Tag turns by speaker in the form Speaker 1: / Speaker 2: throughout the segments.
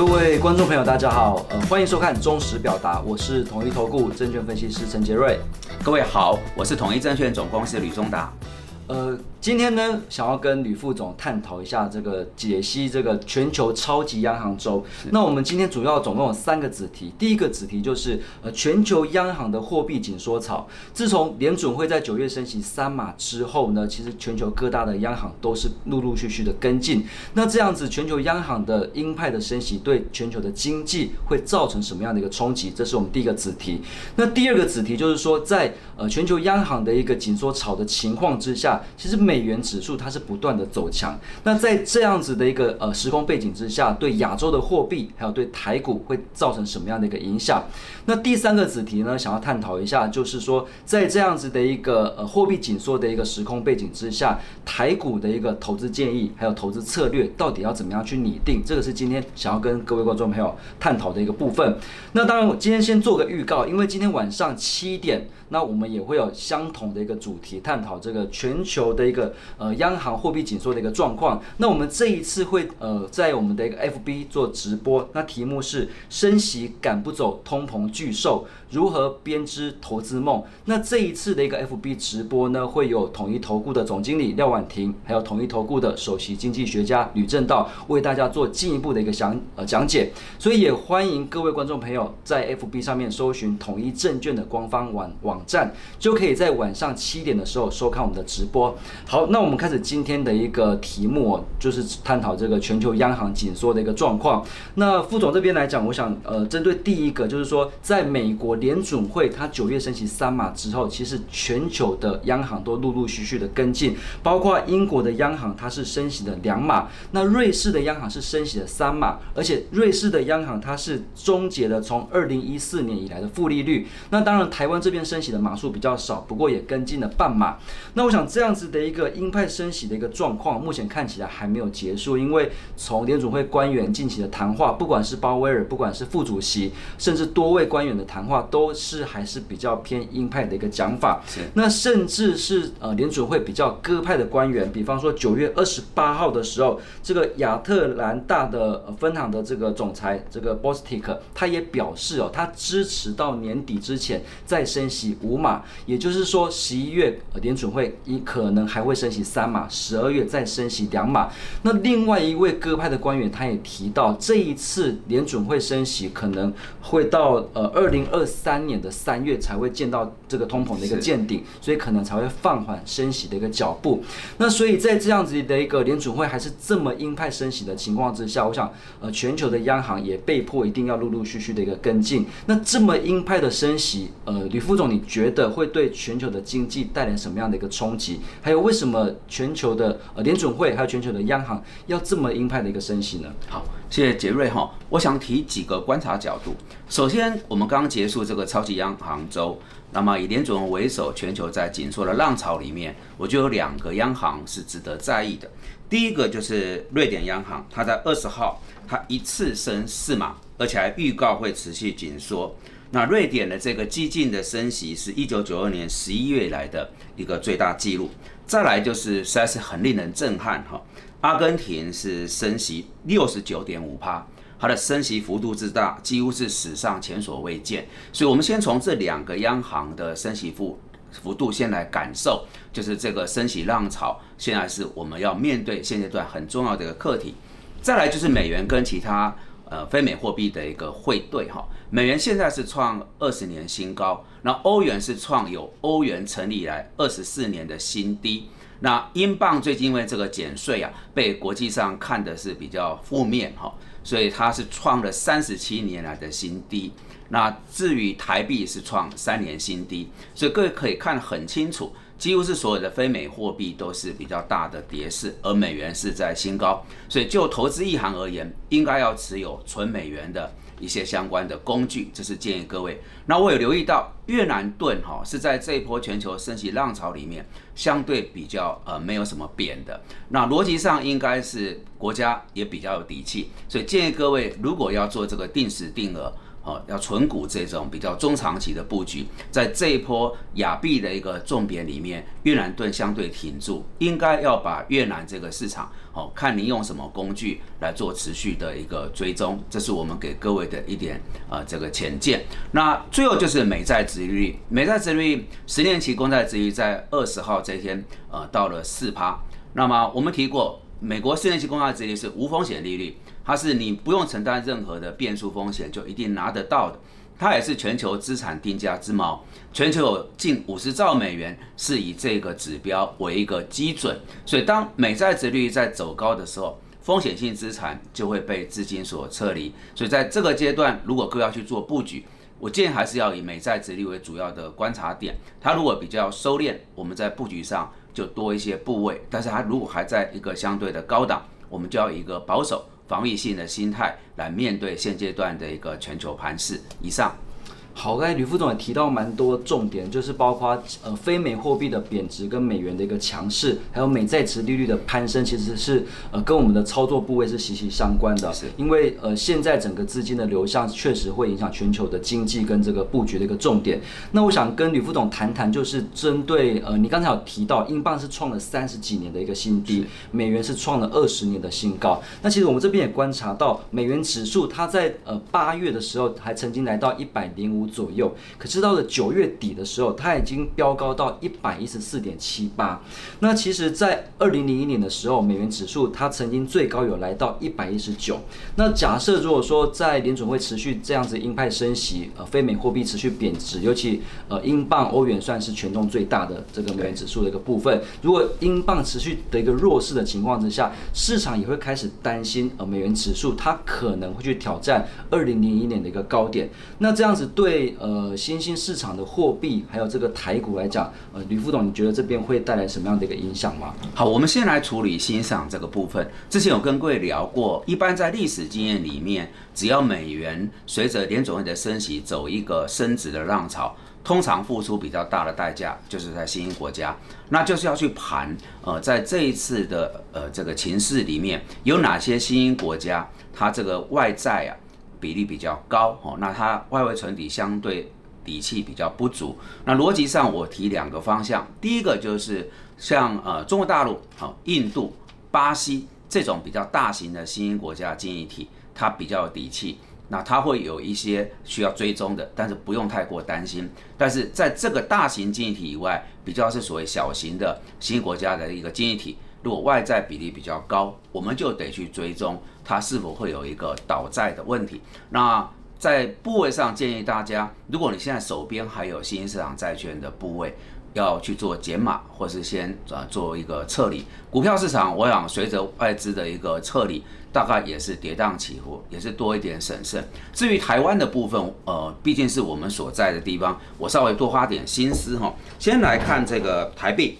Speaker 1: 各位观众朋友，大家好，呃，欢迎收看《忠实表达》，我是统一投顾证券分析师陈杰瑞。
Speaker 2: 各位好，我是统一证券总公司吕忠达。
Speaker 1: 呃，今天呢，想要跟吕副总探讨一下这个解析这个全球超级央行周。那我们今天主要总共有三个子题。第一个子题就是呃，全球央行的货币紧缩潮。自从联准会在九月升息三码之后呢，其实全球各大的央行都是陆陆续续的跟进。那这样子，全球央行的鹰派的升息对全球的经济会造成什么样的一个冲击？这是我们第一个子题。那第二个子题就是说，在呃全球央行的一个紧缩潮的情况之下。其实美元指数它是不断的走强，那在这样子的一个呃时空背景之下，对亚洲的货币还有对台股会造成什么样的一个影响？那第三个子题呢，想要探讨一下，就是说在这样子的一个呃货币紧缩的一个时空背景之下，台股的一个投资建议还有投资策略到底要怎么样去拟定？这个是今天想要跟各位观众朋友探讨的一个部分。那当然，我今天先做个预告，因为今天晚上七点，那我们也会有相同的一个主题探讨这个全。球的一个呃央行货币紧缩的一个状况，那我们这一次会呃在我们的一个 FB 做直播，那题目是升息赶不走通膨巨兽，如何编织投资梦？那这一次的一个 FB 直播呢，会有统一投顾的总经理廖婉婷，还有统一投顾的首席经济学家吕正道为大家做进一步的一个讲呃讲解，所以也欢迎各位观众朋友在 FB 上面搜寻统一证券的官方网网站，就可以在晚上七点的时候收看我们的直播。好，那我们开始今天的一个题目，就是探讨这个全球央行紧缩的一个状况。那副总这边来讲，我想呃，针对第一个，就是说，在美国联准会它九月升息三码之后，其实全球的央行都陆陆续续的跟进，包括英国的央行它是升息的两码，那瑞士的央行是升息的三码，而且瑞士的央行它是终结了从二零一四年以来的负利率。那当然，台湾这边升息的码数比较少，不过也跟进了半码。那我想。这样子的一个鹰派升息的一个状况，目前看起来还没有结束，因为从联储会官员近期的谈话，不管是鲍威尔，不管是副主席，甚至多位官员的谈话，都是还是比较偏鹰派的一个讲法。
Speaker 2: 是，
Speaker 1: 那甚至是呃联储会比较鸽派的官员，比方说九月二十八号的时候，这个亚特兰大的分行的这个总裁这个 Bostic，他也表示哦，他支持到年底之前再升息五码，也就是说十一月联储会一。可能还会升息三码，十二月再升息两码。那另外一位鸽派的官员他也提到，这一次联准会升息可能会到呃二零二三年的三月才会见到这个通膨的一个见顶，所以可能才会放缓升息的一个脚步。那所以在这样子的一个联准会还是这么鹰派升息的情况之下，我想呃全球的央行也被迫一定要陆陆续续的一个跟进。那这么鹰派的升息，呃，吕副总，你觉得会对全球的经济带来什么样的一个冲击？还有为什什么全球的呃联准会还有全球的央行要这么鹰派的一个升息呢？
Speaker 2: 好，谢谢杰瑞哈，我想提几个观察角度。首先，我们刚刚结束这个超级央行周，那么以联准为首，全球在紧缩的浪潮里面，我就有两个央行是值得在意的。第一个就是瑞典央行，它在二十号，它一次升四码，而且还预告会持续紧缩。那瑞典的这个激进的升息是一九九二年十一月来的一个最大纪录。再来就是实在是很令人震撼哈，阿根廷是升息六十九点五帕，它的升息幅度之大，几乎是史上前所未见。所以，我们先从这两个央行的升息幅幅度先来感受，就是这个升息浪潮，现在是我们要面对现阶段很重要的一个课题。再来就是美元跟其他。呃，非美货币的一个汇兑哈，美元现在是创二十年新高，那欧元是创有欧元成立以来二十四年的新低，那英镑最近因为这个减税啊，被国际上看的是比较负面哈，所以它是创了三十七年来的新低，那至于台币是创三年新低，所以各位可以看得很清楚。几乎是所有的非美货币都是比较大的跌势，而美元是在新高，所以就投资意行而言，应该要持有纯美元的一些相关的工具，这是建议各位。那我有留意到越南盾哈是在这一波全球升息浪潮里面相对比较呃没有什么贬的，那逻辑上应该是国家也比较有底气，所以建议各位如果要做这个定时定额。哦，要存股这种比较中长期的布局，在这一波亚币的一个重贬里面，越南盾相对挺住，应该要把越南这个市场，哦，看您用什么工具来做持续的一个追踪，这是我们给各位的一点呃这个浅见。那最后就是美债殖利率，美债殖利率十年期公债殖利率在二十号这一天，呃，到了四趴。那么我们提过，美国十年期公债殖利率是无风险利率。它是你不用承担任何的变数风险就一定拿得到的，它也是全球资产定价之锚，全球有近五十兆美元是以这个指标为一个基准，所以当美债值率在走高的时候，风险性资产就会被资金所撤离，所以在这个阶段，如果各位要去做布局，我建议还是要以美债值率为主要的观察点，它如果比较收敛，我们在布局上就多一些部位，但是它如果还在一个相对的高档，我们就要一个保守。防御性的心态来面对现阶段的一个全球盘势。以上。
Speaker 1: 好，刚才吕副总也提到蛮多重点，就是包括呃非美货币的贬值跟美元的一个强势，还有美债值利率的攀升，其实是呃跟我们的操作部位是息息相关的。
Speaker 2: 是。
Speaker 1: 因为呃现在整个资金的流向确实会影响全球的经济跟这个布局的一个重点。那我想跟吕副总谈谈，就是针对呃你刚才有提到，英镑是创了三十几年的一个新低，美元是创了二十年的新高。那其实我们这边也观察到，美元指数它在呃八月的时候还曾经来到一百零五。左右，可是到了九月底的时候，它已经飙高到一百一十四点七八。那其实，在二零零一年的时候，美元指数它曾经最高有来到一百一十九。那假设如果说在联准会持续这样子鹰派升息，呃，非美货币持续贬值，尤其呃英镑、欧元算是权重最大的这个美元指数的一个部分。如果英镑持续的一个弱势的情况之下，市场也会开始担心，呃，美元指数它可能会去挑战二零零一年的一个高点。那这样子对。对呃新兴市场的货币，还有这个台股来讲，呃，吕副总，你觉得这边会带来什么样的一个影响吗？
Speaker 2: 好，我们先来处理欣赏这个部分。之前有跟各位聊过，一般在历史经验里面，只要美元随着联总会的升息走一个升值的浪潮，通常付出比较大的代价，就是在新兴国家，那就是要去盘，呃，在这一次的呃这个情势里面，有哪些新兴国家，它这个外债啊？比例比较高哦，那它外围存底相对底气比较不足。那逻辑上我提两个方向，第一个就是像呃中国大陆、好印度、巴西这种比较大型的新兴国家经济体，它比较有底气，那它会有一些需要追踪的，但是不用太过担心。但是在这个大型经济体以外，比较是所谓小型的新国家的一个经济体。如果外债比例比较高，我们就得去追踪它是否会有一个倒债的问题。那在部位上建议大家，如果你现在手边还有新兴市场债券的部位，要去做减码，或是先啊做一个撤离。股票市场，我想随着外资的一个撤离，大概也是跌宕起伏，也是多一点审慎。至于台湾的部分，呃，毕竟是我们所在的地方，我稍微多花点心思哈。先来看这个台币。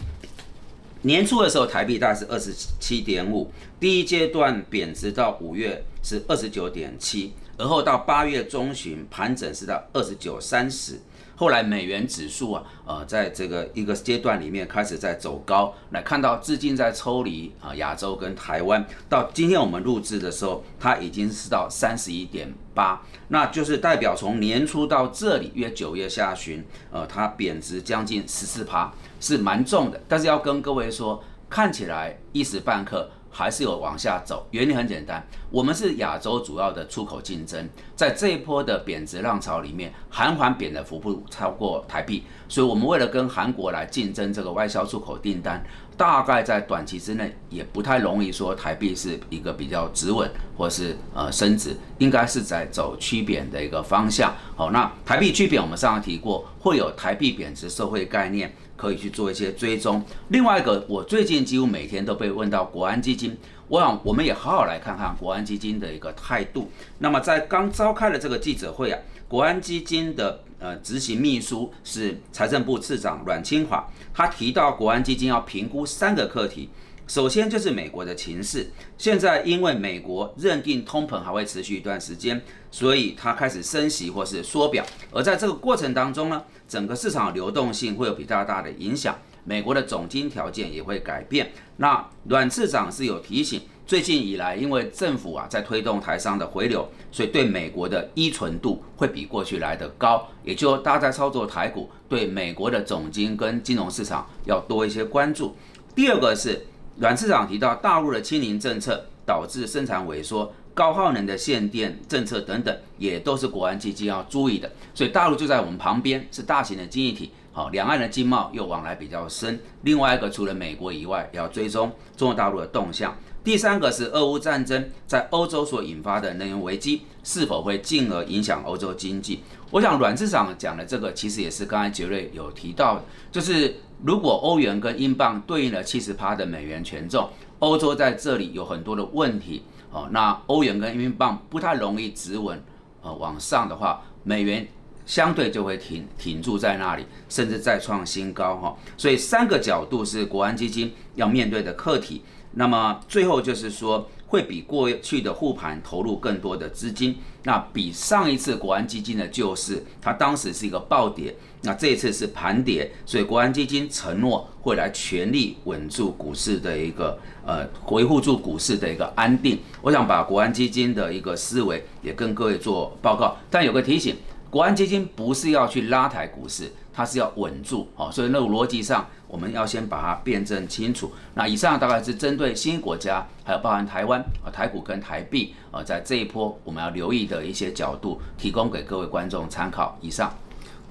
Speaker 2: 年初的时候，台币大概是二十七点五，第一阶段贬值到五月是二十九点七，而后到八月中旬盘整是到二十九三十。后来美元指数啊，呃，在这个一个阶段里面开始在走高，来看到资金在抽离啊，亚洲跟台湾。到今天我们录制的时候，它已经是到三十一点八，那就是代表从年初到这里约九月下旬，呃，它贬值将近十四趴，是蛮重的。但是要跟各位说，看起来一时半刻。还是有往下走，原因很简单，我们是亚洲主要的出口竞争，在这一波的贬值浪潮里面，韩环贬的幅度超过台币，所以我们为了跟韩国来竞争这个外销出口订单，大概在短期之内也不太容易说台币是一个比较止稳或是呃升值，应该是在走趋贬的一个方向。好，那台币趋贬，我们上次提过，会有台币贬值社会概念。可以去做一些追踪。另外一个，我最近几乎每天都被问到国安基金，我想我们也好好来看看国安基金的一个态度。那么在刚召开的这个记者会啊，国安基金的呃执行秘书是财政部次长阮清华，他提到国安基金要评估三个课题。首先就是美国的情势，现在因为美国认定通膨还会持续一段时间，所以它开始升息或是缩表，而在这个过程当中呢，整个市场流动性会有比较大的影响。美国的总金条件也会改变。那阮次长是有提醒，最近以来，因为政府啊在推动台商的回流，所以对美国的依存度会比过去来的高，也就大家在操作台股，对美国的总金跟金融市场要多一些关注。第二个是阮次长提到，大陆的清零政策导致生产萎缩。高耗能的限电政策等等，也都是国安基金要注意的。所以大陆就在我们旁边，是大型的经济体。好，两岸的经贸又往来比较深。另外一个，除了美国以外，要追踪中国大陆的动向。第三个是俄乌战争在欧洲所引发的能源危机，是否会进而影响欧洲经济？我想阮市长讲的这个，其实也是刚才杰瑞有提到的，就是如果欧元跟英镑对应了七十趴的美元权重，欧洲在这里有很多的问题。哦，那欧元跟英镑不太容易止稳，呃，往上的话，美元相对就会停停住在那里，甚至再创新高哈。所以三个角度是国安基金要面对的课题。那么最后就是说，会比过去的护盘投入更多的资金，那比上一次国安基金的救市，它当时是一个暴跌。那这一次是盘跌，所以国安基金承诺会来全力稳住股市的一个呃维护住股市的一个安定。我想把国安基金的一个思维也跟各位做报告，但有个提醒，国安基金不是要去拉抬股市，它是要稳住哦。所以那个逻辑上，我们要先把它辩证清楚。那以上大概是针对新国家，还有包含台湾啊台股跟台币啊，在这一波我们要留意的一些角度，提供给各位观众参考。以上。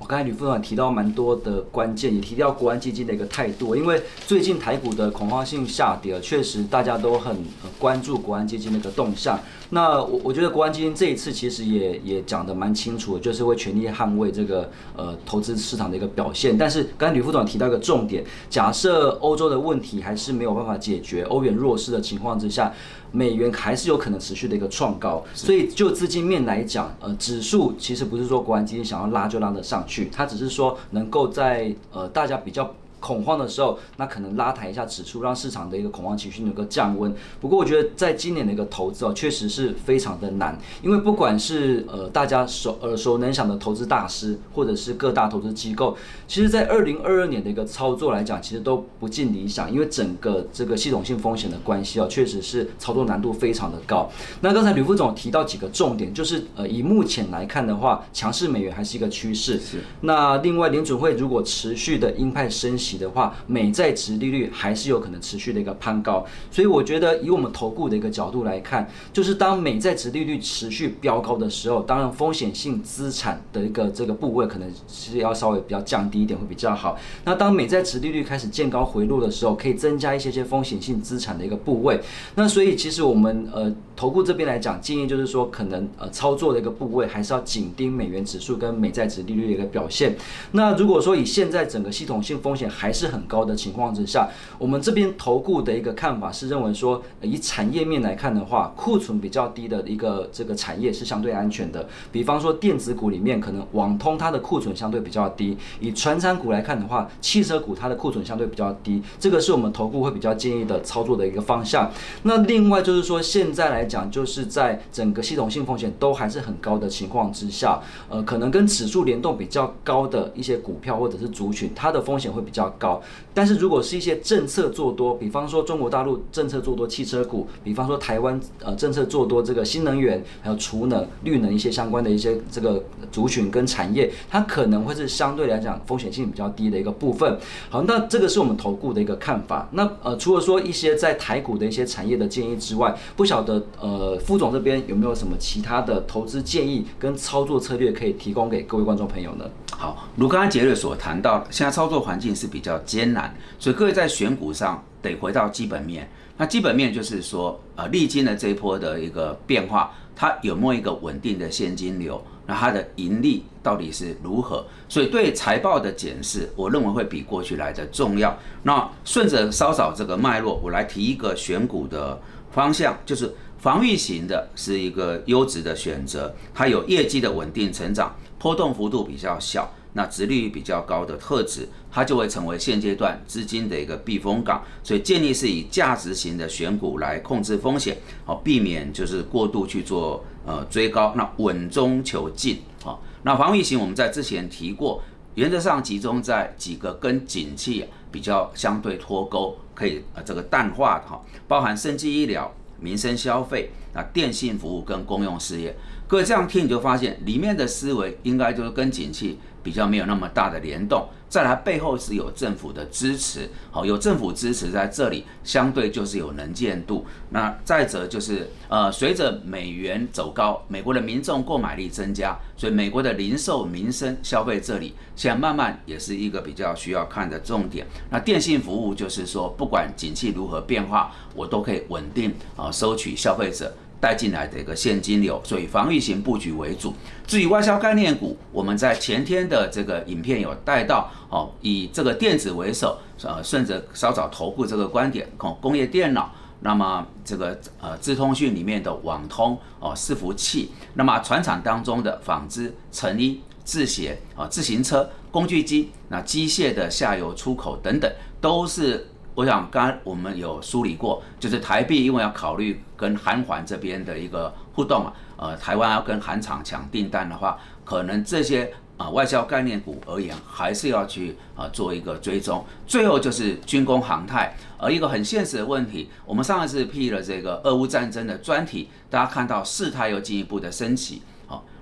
Speaker 1: 我刚才吕副总提到蛮多的关键，也提到国安基金的一个态度。因为最近台股的恐慌性下跌，确实大家都很关注国安基金的一个动向。那我我觉得国安基金这一次其实也也讲得蛮清楚，就是会全力捍卫这个呃投资市场的一个表现。但是刚才吕副总提到一个重点，假设欧洲的问题还是没有办法解决，欧元弱势的情况之下。美元还是有可能持续的一个创高，所以就资金面来讲，呃，指数其实不是说国安基金想要拉就拉得上去，它只是说能够在呃大家比较。恐慌的时候，那可能拉抬一下指数，让市场的一个恐慌情绪能够降温。不过，我觉得在今年的一个投资哦，确实是非常的难，因为不管是呃大家熟耳熟能详的投资大师，或者是各大投资机构，其实在二零二二年的一个操作来讲，其实都不尽理想，因为整个这个系统性风险的关系哦，确实是操作难度非常的高。那刚才吕副总提到几个重点，就是呃以目前来看的话，强势美元还是一个趋势。
Speaker 2: 是。
Speaker 1: 那另外联准会如果持续的鹰派升息，的话，美债值利率还是有可能持续的一个攀高，所以我觉得以我们投顾的一个角度来看，就是当美债值利率持续飙高的时候，当然风险性资产的一个这个部位可能是要稍微比较降低一点会比较好。那当美债值利率开始见高回落的时候，可以增加一些些风险性资产的一个部位。那所以其实我们呃投顾这边来讲，建议就是说可能呃操作的一个部位还是要紧盯美元指数跟美债值利率的一个表现。那如果说以现在整个系统性风险还是很高的情况之下，我们这边投顾的一个看法是认为说，以产业面来看的话，库存比较低的一个这个产业是相对安全的。比方说电子股里面，可能网通它的库存相对比较低；以传产股来看的话，汽车股它的库存相对比较低。这个是我们投顾会比较建议的操作的一个方向。那另外就是说，现在来讲，就是在整个系统性风险都还是很高的情况之下，呃，可能跟指数联动比较高的一些股票或者是族群，它的风险会比较。高，但是如果是一些政策做多，比方说中国大陆政策做多汽车股，比方说台湾呃政策做多这个新能源，还有储能、绿能一些相关的一些这个族群跟产业，它可能会是相对来讲风险性比较低的一个部分。好，那这个是我们投顾的一个看法。那呃除了说一些在台股的一些产业的建议之外，不晓得呃副总这边有没有什么其他的投资建议跟操作策略可以提供给各位观众朋友呢？
Speaker 2: 好，如刚刚杰瑞所谈到，现在操作环境是比较艰难，所以各位在选股上得回到基本面。那基本面就是说，呃，历经了这一波的一个变化，它有没有一个稳定的现金流？那它的盈利到底是如何？所以对财报的检视，我认为会比过去来的重要。那顺着稍早这个脉络，我来提一个选股的方向，就是防御型的是一个优质的选择，它有业绩的稳定成长。波动幅度比较小，那值率比较高的特质，它就会成为现阶段资金的一个避风港。所以建议是以价值型的选股来控制风险，好避免就是过度去做呃追高，那稳中求进啊。那防御型我们在之前提过。原则上集中在几个跟景气比较相对脱钩，可以呃这个淡化的哈，包含生技医疗、民生消费、啊电信服务跟公用事业。各位这样听你就发现里面的思维应该就是跟景气比较没有那么大的联动。再来背后是有政府的支持，好，有政府支持在这里，相对就是有能见度。那再者就是，呃，随着美元走高，美国的民众购买力增加，所以美国的零售、民生消费这里现在慢慢也是一个比较需要看的重点。那电信服务就是说，不管景气如何变化，我都可以稳定啊收取消费者。带进来的一个现金流，所以防御型布局为主。至于外销概念股，我们在前天的这个影片有带到哦，以这个电子为首，呃，顺着稍早投顾这个观点，哦，工业电脑，那么这个呃，资通讯里面的网通哦，伺服器，那么船厂当中的纺织、成衣、制鞋啊，自行车、工具机，那机械的下游出口等等，都是。我想，刚我们有梳理过，就是台币因为要考虑跟韩环这边的一个互动啊，呃，台湾要跟韩厂抢订单的话，可能这些啊外销概念股而言，还是要去啊做一个追踪。最后就是军工航太，而一个很现实的问题，我们上一次批了这个俄乌战争的专题，大家看到事态又进一步的升级。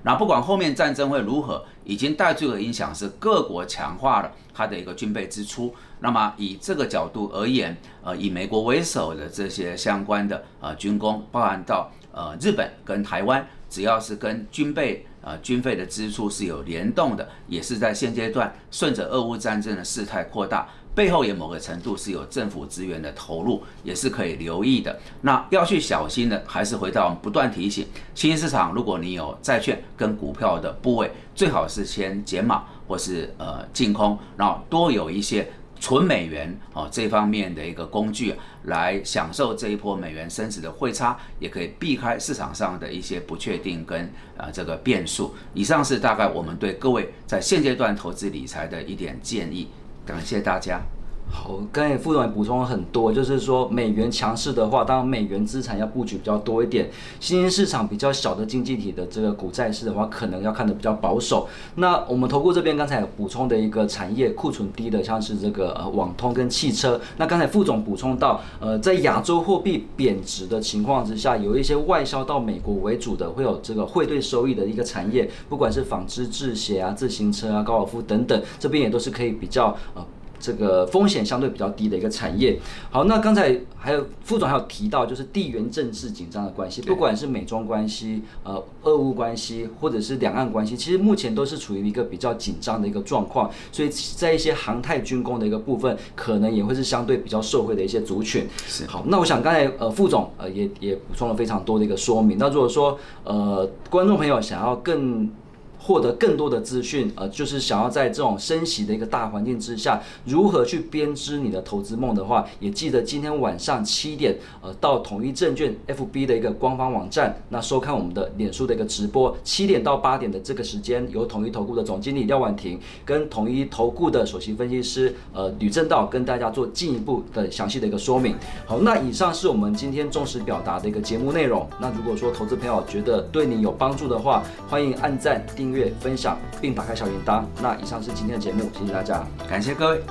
Speaker 2: 那不管后面战争会如何，已经带出的影响是各国强化了它的一个军备支出。那么以这个角度而言，呃，以美国为首的这些相关的呃军工，包含到呃日本跟台湾，只要是跟军备呃军费的支出是有联动的，也是在现阶段顺着俄乌战争的事态扩大。背后也某个程度是有政府资源的投入，也是可以留意的。那要去小心的，还是回到我们不断提醒：新兴市场，如果你有债券跟股票的部位，最好是先减码或是呃净空，然后多有一些纯美元哦这方面的一个工具来享受这一波美元升值的汇差，也可以避开市场上的一些不确定跟呃这个变数。以上是大概我们对各位在现阶段投资理财的一点建议。感谢大家。
Speaker 1: 好，刚才副总也补充了很多，就是说美元强势的话，当然美元资产要布局比较多一点。新兴市场比较小的经济体的这个股债市的话，可能要看的比较保守。那我们投顾这边刚才补充的一个产业库存低的，像是这个呃网通跟汽车。那刚才副总补充到，呃，在亚洲货币贬值的情况之下，有一些外销到美国为主的，会有这个汇兑收益的一个产业，不管是纺织、制鞋啊、自行车啊、高尔夫等等，这边也都是可以比较呃。这个风险相对比较低的一个产业。好，那刚才还有副总还有提到，就是地缘政治紧张的关系，不管是美中关系、呃，俄乌关系，或者是两岸关系，其实目前都是处于一个比较紧张的一个状况。所以在一些航太军工的一个部分，可能也会是相对比较受惠的一些族群。
Speaker 2: 是。
Speaker 1: 好，那我想刚才呃副总呃也也补充了非常多的一个说明。那如果说呃观众朋友想要更获得更多的资讯，呃，就是想要在这种升息的一个大环境之下，如何去编织你的投资梦的话，也记得今天晚上七点，呃，到统一证券 FB 的一个官方网站，那收看我们的脸书的一个直播，七点到八点的这个时间，由统一投顾的总经理廖婉婷跟统一投顾的首席分析师呃吕正道跟大家做进一步的详细的一个说明。好，那以上是我们今天忠实表达的一个节目内容。那如果说投资朋友觉得对你有帮助的话，欢迎按赞订阅分享并打开小铃铛。那以上是今天的节目，谢谢大家，
Speaker 2: 感谢各位。